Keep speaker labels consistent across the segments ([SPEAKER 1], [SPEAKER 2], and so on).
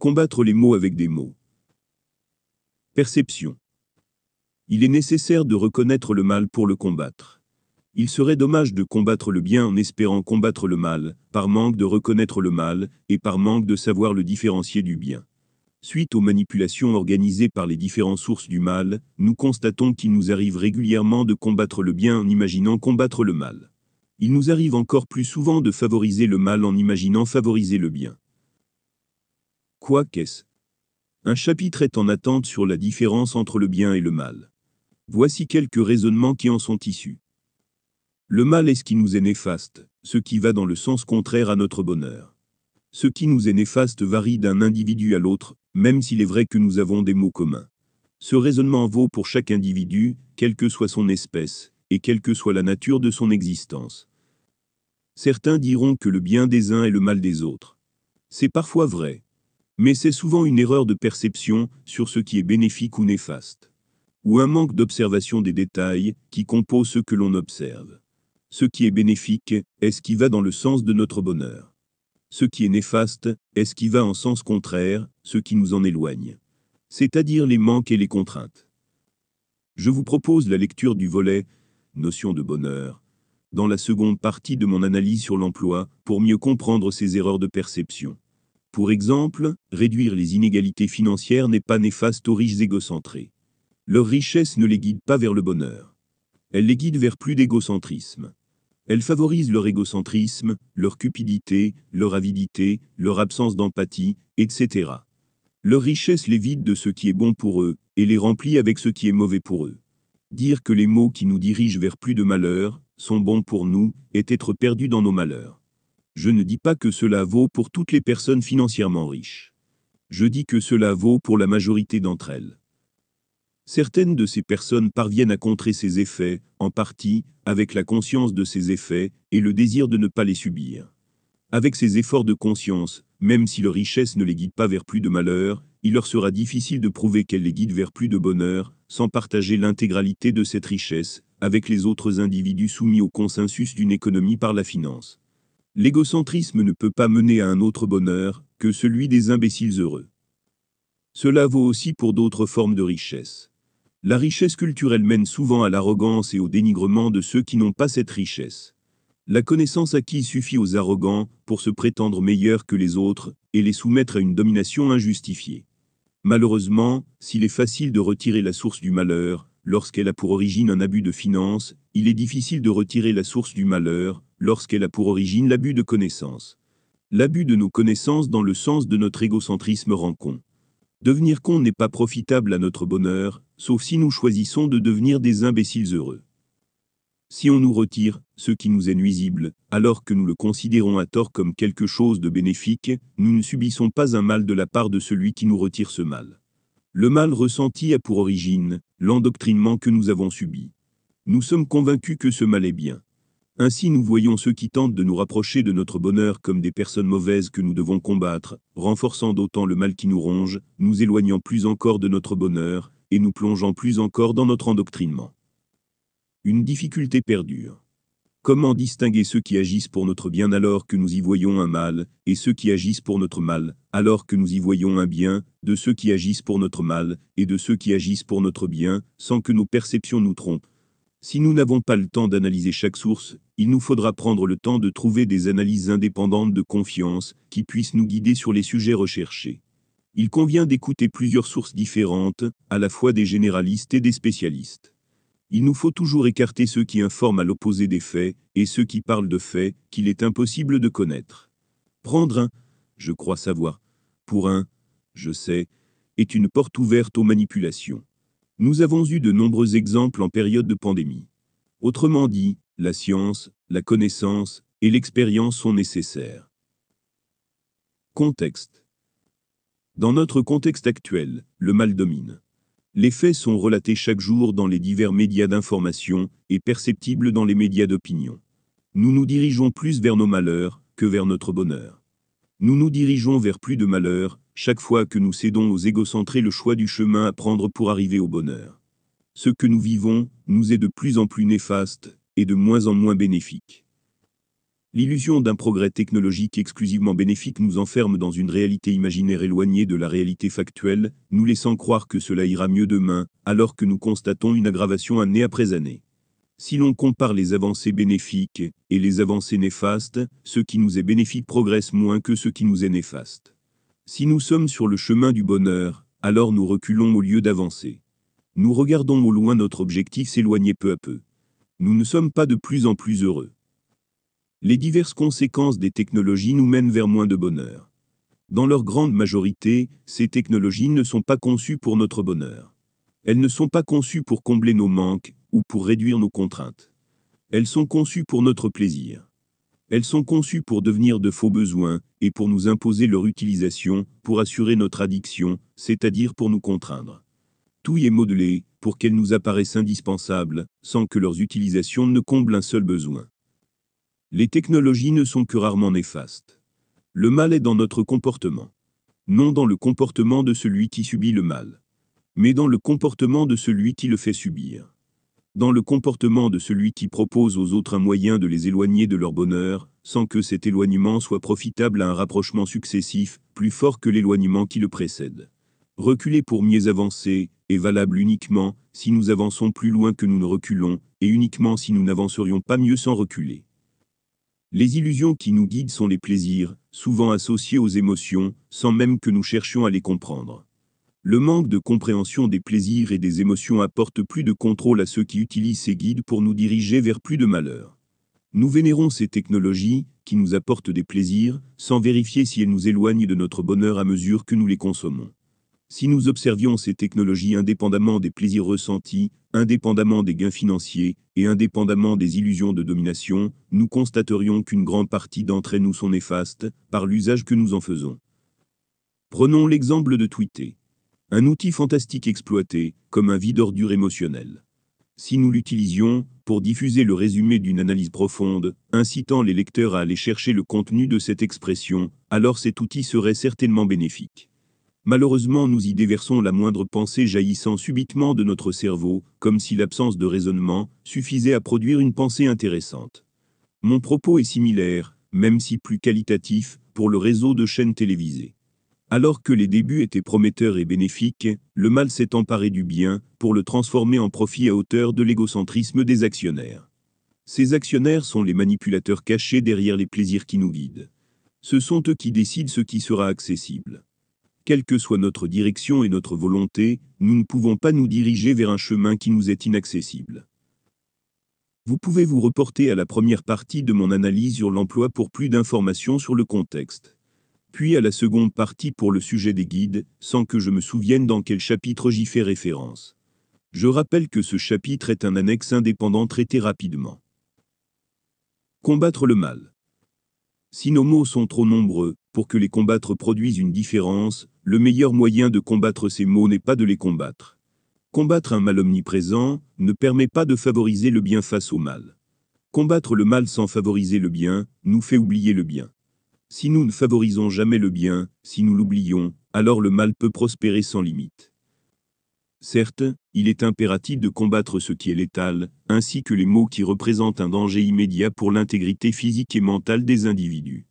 [SPEAKER 1] Combattre les mots avec des mots. Perception. Il est nécessaire de reconnaître le mal pour le combattre. Il serait dommage de combattre le bien en espérant combattre le mal, par manque de reconnaître le mal, et par manque de savoir le différencier du bien. Suite aux manipulations organisées par les différentes sources du mal, nous constatons qu'il nous arrive régulièrement de combattre le bien en imaginant combattre le mal. Il nous arrive encore plus souvent de favoriser le mal en imaginant favoriser le bien. Quoi qu'est-ce? Un chapitre est en attente sur la différence entre le bien et le mal. Voici quelques raisonnements qui en sont issus. Le mal est ce qui nous est néfaste, ce qui va dans le sens contraire à notre bonheur. Ce qui nous est néfaste varie d'un individu à l'autre, même s'il est vrai que nous avons des mots communs. Ce raisonnement vaut pour chaque individu, quelle que soit son espèce, et quelle que soit la nature de son existence. Certains diront que le bien des uns est le mal des autres. C'est parfois vrai. Mais c'est souvent une erreur de perception sur ce qui est bénéfique ou néfaste. Ou un manque d'observation des détails qui composent ce que l'on observe. Ce qui est bénéfique est ce qui va dans le sens de notre bonheur. Ce qui est néfaste est ce qui va en sens contraire, ce qui nous en éloigne. C'est-à-dire les manques et les contraintes. Je vous propose la lecture du volet Notion de bonheur dans la seconde partie de mon analyse sur l'emploi, pour mieux comprendre ces erreurs de perception. Pour exemple, réduire les inégalités financières n'est pas néfaste aux riches égocentrés. Leur richesse ne les guide pas vers le bonheur. Elle les guide vers plus d'égocentrisme. Elle favorise leur égocentrisme, leur cupidité, leur avidité, leur absence d'empathie, etc. Leur richesse les vide de ce qui est bon pour eux, et les remplit avec ce qui est mauvais pour eux. Dire que les mots qui nous dirigent vers plus de malheur, sont bons pour nous, est être perdus dans nos malheurs. Je ne dis pas que cela vaut pour toutes les personnes financièrement riches. Je dis que cela vaut pour la majorité d'entre elles. Certaines de ces personnes parviennent à contrer ces effets, en partie, avec la conscience de ces effets, et le désir de ne pas les subir. Avec ces efforts de conscience, même si leur richesse ne les guide pas vers plus de malheur, il leur sera difficile de prouver qu'elle les guide vers plus de bonheur, sans partager l'intégralité de cette richesse, avec les autres individus soumis au consensus d'une économie par la finance. L'égocentrisme ne peut pas mener à un autre bonheur que celui des imbéciles heureux. Cela vaut aussi pour d'autres formes de richesse. La richesse culturelle mène souvent à l'arrogance et au dénigrement de ceux qui n'ont pas cette richesse. La connaissance acquise suffit aux arrogants pour se prétendre meilleurs que les autres et les soumettre à une domination injustifiée. Malheureusement, s'il est facile de retirer la source du malheur, lorsqu'elle a pour origine un abus de finance, il est difficile de retirer la source du malheur, lorsqu'elle a pour origine l'abus de connaissance. L'abus de nos connaissances dans le sens de notre égocentrisme rend con. Devenir con n'est pas profitable à notre bonheur, sauf si nous choisissons de devenir des imbéciles heureux. Si on nous retire ce qui nous est nuisible, alors que nous le considérons à tort comme quelque chose de bénéfique, nous ne subissons pas un mal de la part de celui qui nous retire ce mal. Le mal ressenti a pour origine l'endoctrinement que nous avons subi. Nous sommes convaincus que ce mal est bien. Ainsi nous voyons ceux qui tentent de nous rapprocher de notre bonheur comme des personnes mauvaises que nous devons combattre, renforçant d'autant le mal qui nous ronge, nous éloignant plus encore de notre bonheur, et nous plongeant plus encore dans notre endoctrinement. Une difficulté perdure. Comment distinguer ceux qui agissent pour notre bien alors que nous y voyons un mal, et ceux qui agissent pour notre mal, alors que nous y voyons un bien, de ceux qui agissent pour notre mal, et de ceux qui agissent pour notre bien, sans que nos perceptions nous trompent Si nous n'avons pas le temps d'analyser chaque source, il nous faudra prendre le temps de trouver des analyses indépendantes de confiance, qui puissent nous guider sur les sujets recherchés. Il convient d'écouter plusieurs sources différentes, à la fois des généralistes et des spécialistes. Il nous faut toujours écarter ceux qui informent à l'opposé des faits, et ceux qui parlent de faits qu'il est impossible de connaître. Prendre un « je crois savoir » pour un « je sais » est une porte ouverte aux manipulations. Nous avons eu de nombreux exemples en période de pandémie. Autrement dit, la science, la connaissance et l'expérience sont nécessaires. Contexte Dans notre contexte actuel, le mal domine. Les faits sont relatés chaque jour dans les divers médias d'information et perceptibles dans les médias d'opinion. Nous nous dirigeons plus vers nos malheurs que vers notre bonheur. Nous nous dirigeons vers plus de malheurs chaque fois que nous cédons aux égocentrés le choix du chemin à prendre pour arriver au bonheur. Ce que nous vivons nous est de plus en plus néfaste et de moins en moins bénéfique. L'illusion d'un progrès technologique exclusivement bénéfique nous enferme dans une réalité imaginaire éloignée de la réalité factuelle, nous laissant croire que cela ira mieux demain, alors que nous constatons une aggravation année après année. Si l'on compare les avancées bénéfiques et les avancées néfastes, ce qui nous est bénéfique progresse moins que ce qui nous est néfaste. Si nous sommes sur le chemin du bonheur, alors nous reculons au lieu d'avancer. Nous regardons au loin notre objectif s'éloigner peu à peu. Nous ne sommes pas de plus en plus heureux. Les diverses conséquences des technologies nous mènent vers moins de bonheur. Dans leur grande majorité, ces technologies ne sont pas conçues pour notre bonheur. Elles ne sont pas conçues pour combler nos manques ou pour réduire nos contraintes. Elles sont conçues pour notre plaisir. Elles sont conçues pour devenir de faux besoins et pour nous imposer leur utilisation, pour assurer notre addiction, c'est-à-dire pour nous contraindre. Tout y est modelé pour qu'elles nous apparaissent indispensables, sans que leurs utilisations ne comblent un seul besoin. Les technologies ne sont que rarement néfastes. Le mal est dans notre comportement. Non dans le comportement de celui qui subit le mal. Mais dans le comportement de celui qui le fait subir. Dans le comportement de celui qui propose aux autres un moyen de les éloigner de leur bonheur, sans que cet éloignement soit profitable à un rapprochement successif, plus fort que l'éloignement qui le précède. Reculer pour mieux avancer est valable uniquement si nous avançons plus loin que nous ne reculons, et uniquement si nous n'avancerions pas mieux sans reculer. Les illusions qui nous guident sont les plaisirs, souvent associés aux émotions, sans même que nous cherchions à les comprendre. Le manque de compréhension des plaisirs et des émotions apporte plus de contrôle à ceux qui utilisent ces guides pour nous diriger vers plus de malheur. Nous vénérons ces technologies, qui nous apportent des plaisirs, sans vérifier si elles nous éloignent de notre bonheur à mesure que nous les consommons. Si nous observions ces technologies indépendamment des plaisirs ressentis, indépendamment des gains financiers, et indépendamment des illusions de domination, nous constaterions qu'une grande partie d'entre elles nous sont néfastes, par l'usage que nous en faisons. Prenons l'exemple de Twitter. Un outil fantastique exploité, comme un vide ordure émotionnel. Si nous l'utilisions, pour diffuser le résumé d'une analyse profonde, incitant les lecteurs à aller chercher le contenu de cette expression, alors cet outil serait certainement bénéfique. Malheureusement nous y déversons la moindre pensée jaillissant subitement de notre cerveau, comme si l'absence de raisonnement suffisait à produire une pensée intéressante. Mon propos est similaire, même si plus qualitatif, pour le réseau de chaînes télévisées. Alors que les débuts étaient prometteurs et bénéfiques, le mal s'est emparé du bien, pour le transformer en profit à hauteur de l'égocentrisme des actionnaires. Ces actionnaires sont les manipulateurs cachés derrière les plaisirs qui nous guident. Ce sont eux qui décident ce qui sera accessible. Quelle que soit notre direction et notre volonté, nous ne pouvons pas nous diriger vers un chemin qui nous est inaccessible. Vous pouvez vous reporter à la première partie de mon analyse sur l'emploi pour plus d'informations sur le contexte. Puis à la seconde partie pour le sujet des guides, sans que je me souvienne dans quel chapitre j'y fais référence. Je rappelle que ce chapitre est un annexe indépendant traité rapidement. Combattre le mal. Si nos mots sont trop nombreux, pour que les combattre produisent une différence, le meilleur moyen de combattre ces maux n'est pas de les combattre. Combattre un mal omniprésent ne permet pas de favoriser le bien face au mal. Combattre le mal sans favoriser le bien nous fait oublier le bien. Si nous ne favorisons jamais le bien, si nous l'oublions, alors le mal peut prospérer sans limite. Certes, il est impératif de combattre ce qui est létal, ainsi que les maux qui représentent un danger immédiat pour l'intégrité physique et mentale des individus.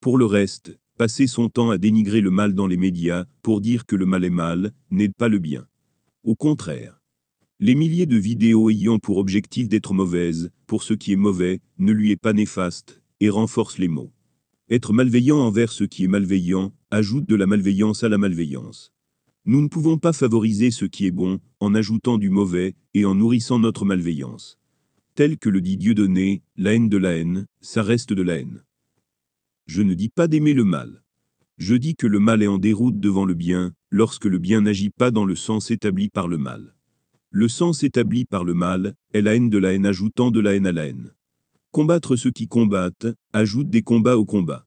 [SPEAKER 1] Pour le reste, passer son temps à dénigrer le mal dans les médias, pour dire que le mal est mal, n'aide pas le bien. Au contraire. Les milliers de vidéos ayant pour objectif d'être mauvaises, pour ce qui est mauvais, ne lui est pas néfaste, et renforce les mots. Être malveillant envers ce qui est malveillant, ajoute de la malveillance à la malveillance. Nous ne pouvons pas favoriser ce qui est bon, en ajoutant du mauvais, et en nourrissant notre malveillance. Tel que le dit Dieu donné, la haine de la haine, ça reste de la haine. Je ne dis pas d'aimer le mal. Je dis que le mal est en déroute devant le bien, lorsque le bien n'agit pas dans le sens établi par le mal. Le sens établi par le mal est la haine de la haine ajoutant de la haine à la haine. Combattre ceux qui combattent ajoute des combats au combat.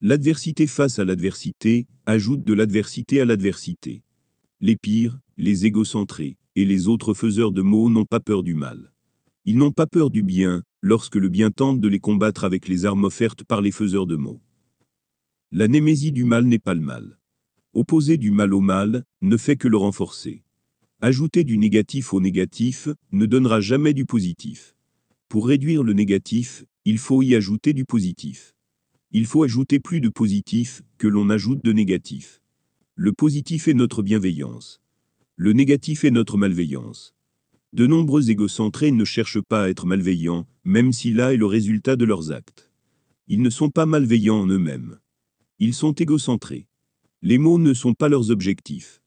[SPEAKER 1] L'adversité face à l'adversité ajoute de l'adversité à l'adversité. Les pires, les égocentrés et les autres faiseurs de maux n'ont pas peur du mal. Ils n'ont pas peur du bien, lorsque le bien tente de les combattre avec les armes offertes par les faiseurs de maux. La némésie du mal n'est pas le mal. Opposer du mal au mal ne fait que le renforcer. Ajouter du négatif au négatif ne donnera jamais du positif. Pour réduire le négatif, il faut y ajouter du positif. Il faut ajouter plus de positif que l'on ajoute de négatif. Le positif est notre bienveillance. Le négatif est notre malveillance. De nombreux égocentrés ne cherchent pas à être malveillants, même si là est le résultat de leurs actes. Ils ne sont pas malveillants en eux-mêmes. Ils sont égocentrés. Les mots ne sont pas leurs objectifs.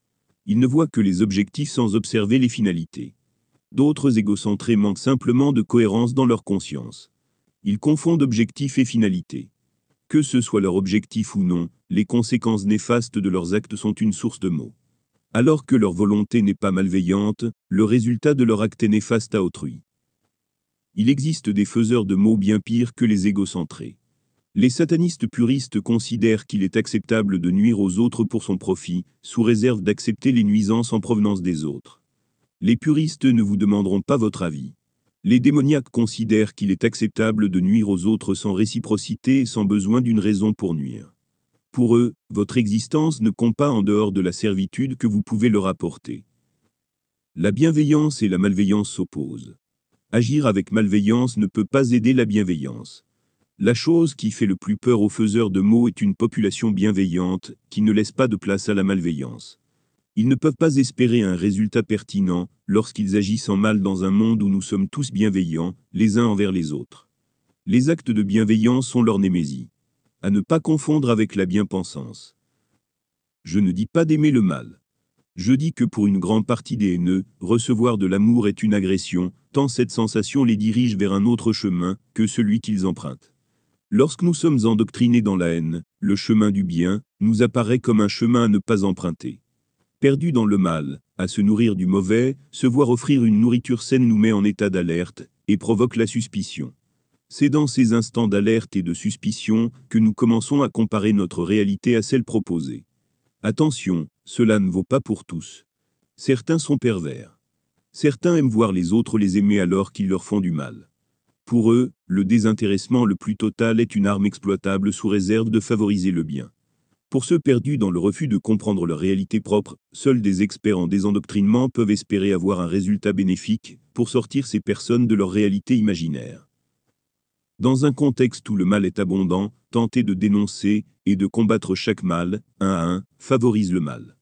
[SPEAKER 1] Ils ne voient que les objectifs sans observer les finalités. D'autres égocentrés manquent simplement de cohérence dans leur conscience. Ils confondent objectif et finalité. Que ce soit leur objectif ou non, les conséquences néfastes de leurs actes sont une source de maux. Alors que leur volonté n'est pas malveillante, le résultat de leur acte est néfaste à autrui. Il existe des faiseurs de maux bien pires que les égocentrés. Les satanistes puristes considèrent qu'il est acceptable de nuire aux autres pour son profit, sous réserve d'accepter les nuisances en provenance des autres. Les puristes ne vous demanderont pas votre avis. Les démoniaques considèrent qu'il est acceptable de nuire aux autres sans réciprocité et sans besoin d'une raison pour nuire. Pour eux, votre existence ne compte pas en dehors de la servitude que vous pouvez leur apporter. La bienveillance et la malveillance s'opposent. Agir avec malveillance ne peut pas aider la bienveillance. La chose qui fait le plus peur aux faiseurs de mots est une population bienveillante, qui ne laisse pas de place à la malveillance. Ils ne peuvent pas espérer un résultat pertinent lorsqu'ils agissent en mal dans un monde où nous sommes tous bienveillants, les uns envers les autres. Les actes de bienveillance sont leur némésie à ne pas confondre avec la bien-pensance. Je ne dis pas d'aimer le mal. Je dis que pour une grande partie des haineux, recevoir de l'amour est une agression, tant cette sensation les dirige vers un autre chemin que celui qu'ils empruntent. Lorsque nous sommes endoctrinés dans la haine, le chemin du bien nous apparaît comme un chemin à ne pas emprunter. Perdu dans le mal, à se nourrir du mauvais, se voir offrir une nourriture saine nous met en état d'alerte et provoque la suspicion. C'est dans ces instants d'alerte et de suspicion que nous commençons à comparer notre réalité à celle proposée. Attention, cela ne vaut pas pour tous. Certains sont pervers. Certains aiment voir les autres les aimer alors qu'ils leur font du mal. Pour eux, le désintéressement le plus total est une arme exploitable sous réserve de favoriser le bien. Pour ceux perdus dans le refus de comprendre leur réalité propre, seuls des experts en désendoctrinement peuvent espérer avoir un résultat bénéfique pour sortir ces personnes de leur réalité imaginaire. Dans un contexte où le mal est abondant, tenter de dénoncer et de combattre chaque mal, un à un, favorise le mal.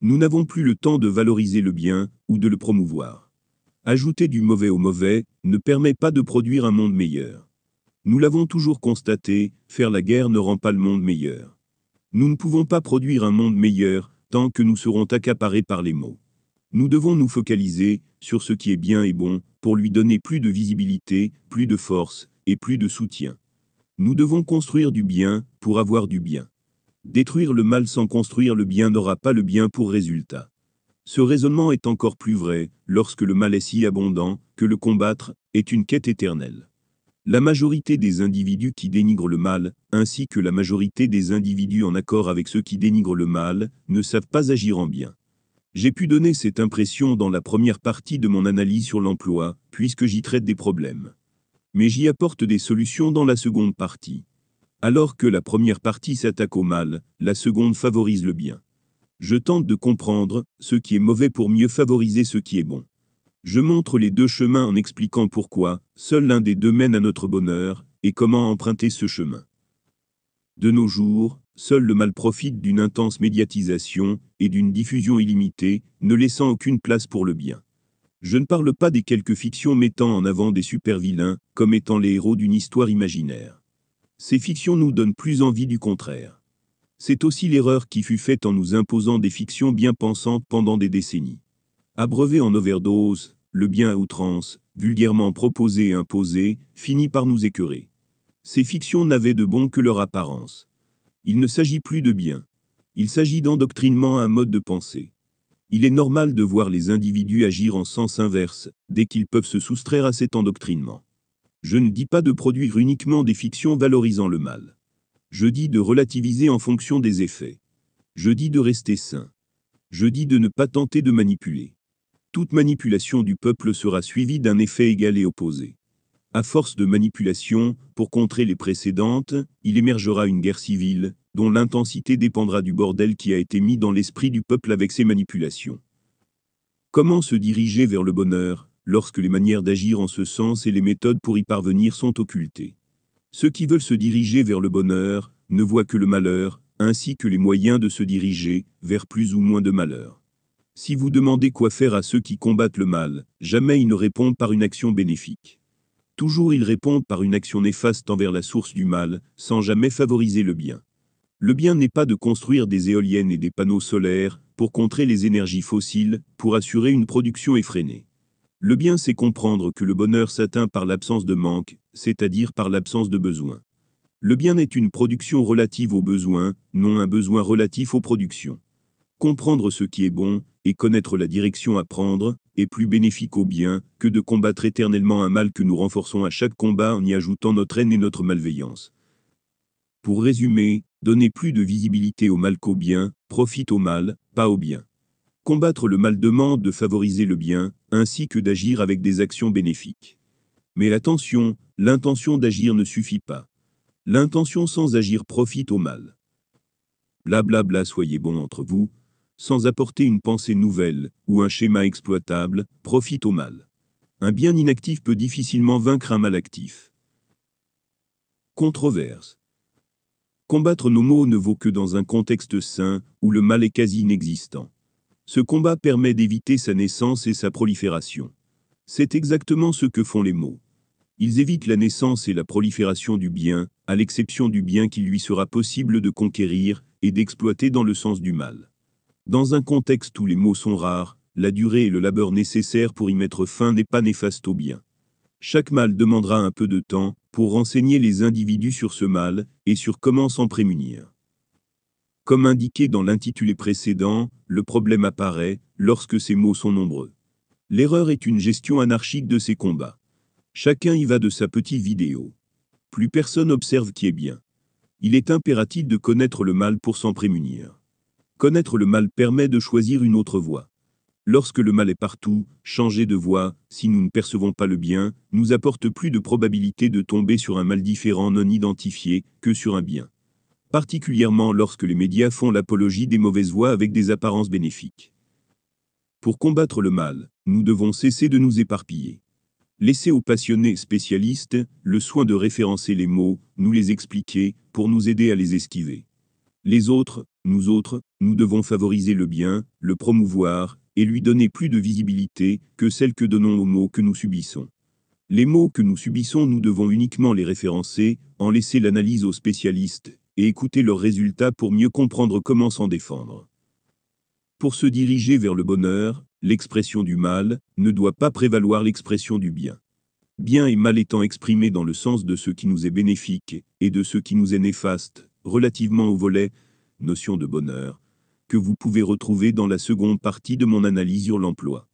[SPEAKER 1] Nous n'avons plus le temps de valoriser le bien ou de le promouvoir. Ajouter du mauvais au mauvais ne permet pas de produire un monde meilleur. Nous l'avons toujours constaté, faire la guerre ne rend pas le monde meilleur. Nous ne pouvons pas produire un monde meilleur tant que nous serons accaparés par les maux. Nous devons nous focaliser sur ce qui est bien et bon pour lui donner plus de visibilité, plus de force et plus de soutien. Nous devons construire du bien pour avoir du bien. Détruire le mal sans construire le bien n'aura pas le bien pour résultat. Ce raisonnement est encore plus vrai lorsque le mal est si abondant que le combattre est une quête éternelle. La majorité des individus qui dénigrent le mal, ainsi que la majorité des individus en accord avec ceux qui dénigrent le mal, ne savent pas agir en bien. J'ai pu donner cette impression dans la première partie de mon analyse sur l'emploi, puisque j'y traite des problèmes mais j'y apporte des solutions dans la seconde partie. Alors que la première partie s'attaque au mal, la seconde favorise le bien. Je tente de comprendre ce qui est mauvais pour mieux favoriser ce qui est bon. Je montre les deux chemins en expliquant pourquoi seul l'un des deux mène à notre bonheur et comment emprunter ce chemin. De nos jours, seul le mal profite d'une intense médiatisation et d'une diffusion illimitée, ne laissant aucune place pour le bien. Je ne parle pas des quelques fictions mettant en avant des super-vilains, comme étant les héros d'une histoire imaginaire. Ces fictions nous donnent plus envie du contraire. C'est aussi l'erreur qui fut faite en nous imposant des fictions bien pensantes pendant des décennies. Abreuvé en overdose, le bien à outrance, vulgairement proposé et imposé, finit par nous écœurer. Ces fictions n'avaient de bon que leur apparence. Il ne s'agit plus de bien. Il s'agit d'endoctrinement à un mode de pensée. Il est normal de voir les individus agir en sens inverse, dès qu'ils peuvent se soustraire à cet endoctrinement. Je ne dis pas de produire uniquement des fictions valorisant le mal. Je dis de relativiser en fonction des effets. Je dis de rester sain. Je dis de ne pas tenter de manipuler. Toute manipulation du peuple sera suivie d'un effet égal et opposé. À force de manipulation, pour contrer les précédentes, il émergera une guerre civile, dont l'intensité dépendra du bordel qui a été mis dans l'esprit du peuple avec ses manipulations. Comment se diriger vers le bonheur, lorsque les manières d'agir en ce sens et les méthodes pour y parvenir sont occultées? Ceux qui veulent se diriger vers le bonheur ne voient que le malheur, ainsi que les moyens de se diriger vers plus ou moins de malheur. Si vous demandez quoi faire à ceux qui combattent le mal, jamais ils ne répondent par une action bénéfique. Toujours ils répondent par une action néfaste envers la source du mal, sans jamais favoriser le bien. Le bien n'est pas de construire des éoliennes et des panneaux solaires pour contrer les énergies fossiles, pour assurer une production effrénée. Le bien c'est comprendre que le bonheur s'atteint par l'absence de manque, c'est-à-dire par l'absence de besoin. Le bien est une production relative aux besoins, non un besoin relatif aux productions. Comprendre ce qui est bon, connaître la direction à prendre, est plus bénéfique au bien, que de combattre éternellement un mal que nous renforçons à chaque combat en y ajoutant notre haine et notre malveillance. Pour résumer, donner plus de visibilité au mal qu'au bien, profite au mal, pas au bien. Combattre le mal demande de favoriser le bien, ainsi que d'agir avec des actions bénéfiques. Mais attention, l'intention d'agir ne suffit pas. L'intention sans agir profite au mal. Blablabla, bla bla, soyez bons entre vous, sans apporter une pensée nouvelle ou un schéma exploitable, profite au mal. Un bien inactif peut difficilement vaincre un mal actif. Controverse. Combattre nos maux ne vaut que dans un contexte sain où le mal est quasi inexistant. Ce combat permet d'éviter sa naissance et sa prolifération. C'est exactement ce que font les mots. Ils évitent la naissance et la prolifération du bien, à l'exception du bien qu'il lui sera possible de conquérir et d'exploiter dans le sens du mal. Dans un contexte où les mots sont rares, la durée et le labeur nécessaires pour y mettre fin n'est pas néfaste au bien. Chaque mal demandera un peu de temps pour renseigner les individus sur ce mal et sur comment s'en prémunir. Comme indiqué dans l'intitulé précédent, le problème apparaît lorsque ces mots sont nombreux. L'erreur est une gestion anarchique de ces combats. Chacun y va de sa petite vidéo. Plus personne observe qui est bien. Il est impératif de connaître le mal pour s'en prémunir. Connaître le mal permet de choisir une autre voie. Lorsque le mal est partout, changer de voie, si nous ne percevons pas le bien, nous apporte plus de probabilité de tomber sur un mal différent non identifié que sur un bien. Particulièrement lorsque les médias font l'apologie des mauvaises voies avec des apparences bénéfiques. Pour combattre le mal, nous devons cesser de nous éparpiller. Laissez aux passionnés spécialistes le soin de référencer les mots, nous les expliquer, pour nous aider à les esquiver. Les autres, nous autres, nous devons favoriser le bien, le promouvoir, et lui donner plus de visibilité que celle que donnons aux mots que nous subissons. Les mots que nous subissons, nous devons uniquement les référencer, en laisser l'analyse aux spécialistes, et écouter leurs résultats pour mieux comprendre comment s'en défendre. Pour se diriger vers le bonheur, l'expression du mal ne doit pas prévaloir l'expression du bien. Bien et mal étant exprimés dans le sens de ce qui nous est bénéfique et de ce qui nous est néfaste, relativement au volet notion de bonheur, que vous pouvez retrouver dans la seconde partie de mon analyse sur l'emploi.